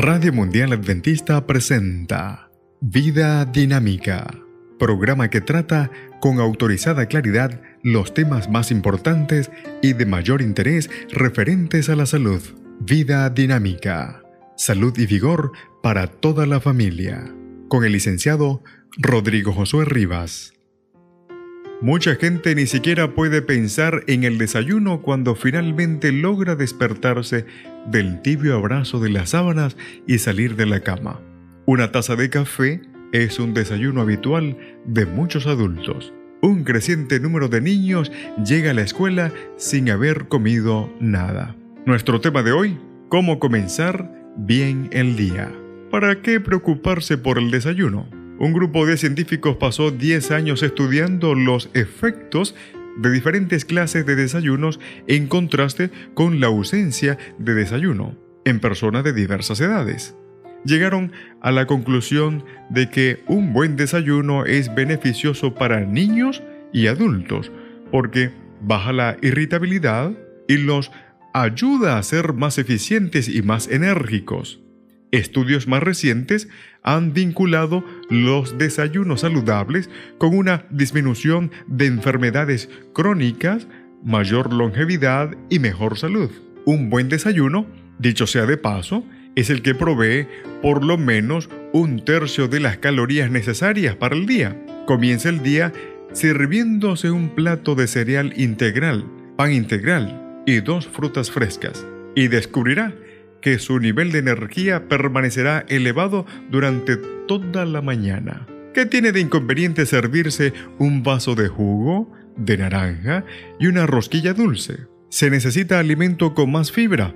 Radio Mundial Adventista presenta Vida Dinámica, programa que trata con autorizada claridad los temas más importantes y de mayor interés referentes a la salud. Vida Dinámica, salud y vigor para toda la familia, con el licenciado Rodrigo Josué Rivas. Mucha gente ni siquiera puede pensar en el desayuno cuando finalmente logra despertarse del tibio abrazo de las sábanas y salir de la cama. Una taza de café es un desayuno habitual de muchos adultos. Un creciente número de niños llega a la escuela sin haber comido nada. Nuestro tema de hoy, cómo comenzar bien el día. ¿Para qué preocuparse por el desayuno? Un grupo de científicos pasó 10 años estudiando los efectos de diferentes clases de desayunos en contraste con la ausencia de desayuno en personas de diversas edades. Llegaron a la conclusión de que un buen desayuno es beneficioso para niños y adultos porque baja la irritabilidad y los ayuda a ser más eficientes y más enérgicos. Estudios más recientes han vinculado los desayunos saludables con una disminución de enfermedades crónicas, mayor longevidad y mejor salud. Un buen desayuno, dicho sea de paso, es el que provee por lo menos un tercio de las calorías necesarias para el día. Comienza el día sirviéndose un plato de cereal integral, pan integral y dos frutas frescas. Y descubrirá que su nivel de energía permanecerá elevado durante toda la mañana. ¿Qué tiene de inconveniente servirse un vaso de jugo, de naranja y una rosquilla dulce? Se necesita alimento con más fibra.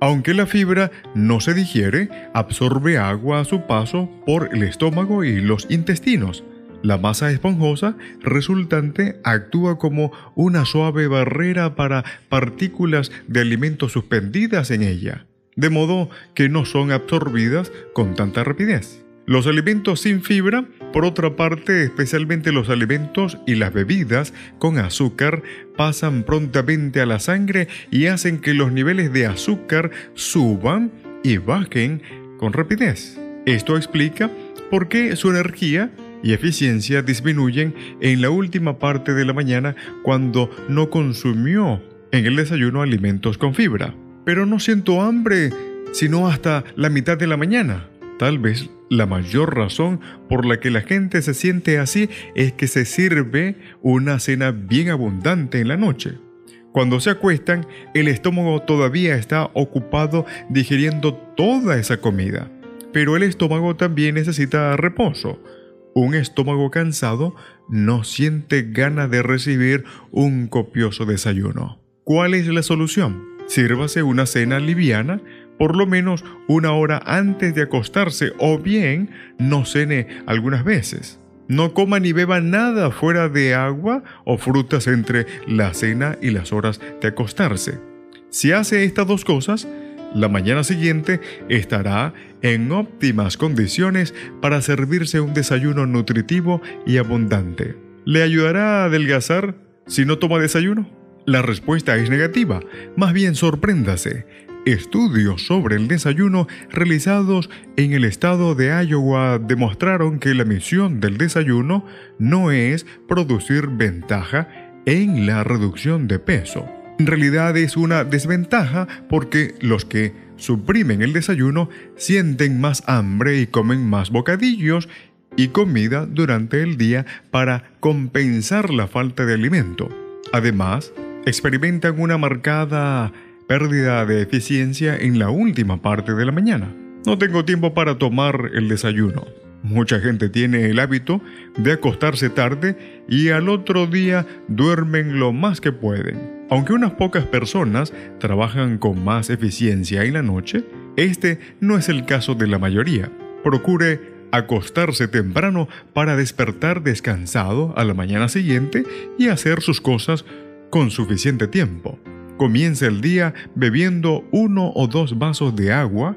Aunque la fibra no se digiere, absorbe agua a su paso por el estómago y los intestinos. La masa esponjosa resultante actúa como una suave barrera para partículas de alimento suspendidas en ella de modo que no son absorbidas con tanta rapidez. Los alimentos sin fibra, por otra parte, especialmente los alimentos y las bebidas con azúcar, pasan prontamente a la sangre y hacen que los niveles de azúcar suban y bajen con rapidez. Esto explica por qué su energía y eficiencia disminuyen en la última parte de la mañana cuando no consumió en el desayuno alimentos con fibra pero no siento hambre sino hasta la mitad de la mañana. Tal vez la mayor razón por la que la gente se siente así es que se sirve una cena bien abundante en la noche. Cuando se acuestan, el estómago todavía está ocupado digiriendo toda esa comida, pero el estómago también necesita reposo. Un estómago cansado no siente gana de recibir un copioso desayuno. ¿Cuál es la solución? Sírvase una cena liviana por lo menos una hora antes de acostarse o bien no cene algunas veces. No coma ni beba nada fuera de agua o frutas entre la cena y las horas de acostarse. Si hace estas dos cosas, la mañana siguiente estará en óptimas condiciones para servirse un desayuno nutritivo y abundante. ¿Le ayudará a adelgazar si no toma desayuno? La respuesta es negativa. Más bien sorpréndase. Estudios sobre el desayuno realizados en el estado de Iowa demostraron que la misión del desayuno no es producir ventaja en la reducción de peso. En realidad es una desventaja porque los que suprimen el desayuno sienten más hambre y comen más bocadillos y comida durante el día para compensar la falta de alimento. Además, experimentan una marcada pérdida de eficiencia en la última parte de la mañana. No tengo tiempo para tomar el desayuno. Mucha gente tiene el hábito de acostarse tarde y al otro día duermen lo más que pueden. Aunque unas pocas personas trabajan con más eficiencia en la noche, este no es el caso de la mayoría. Procure acostarse temprano para despertar descansado a la mañana siguiente y hacer sus cosas con suficiente tiempo. Comience el día bebiendo uno o dos vasos de agua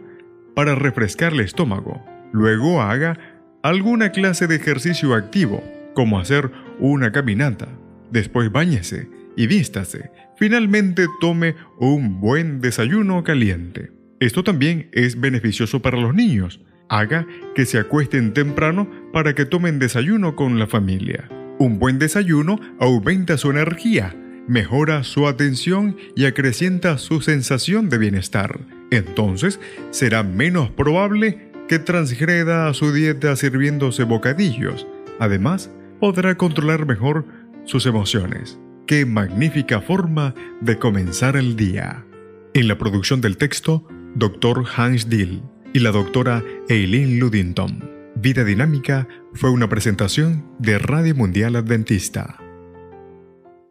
para refrescar el estómago. Luego haga alguna clase de ejercicio activo, como hacer una caminata. Después báñese y vístase. Finalmente tome un buen desayuno caliente. Esto también es beneficioso para los niños. Haga que se acuesten temprano para que tomen desayuno con la familia. Un buen desayuno aumenta su energía, mejora su atención y acrecienta su sensación de bienestar. Entonces será menos probable que transgreda su dieta sirviéndose bocadillos. Además, podrá controlar mejor sus emociones. Qué magnífica forma de comenzar el día. En la producción del texto, Dr. Hans Dill y la doctora Eileen Ludington. Vida Dinámica fue una presentación de Radio Mundial Adventista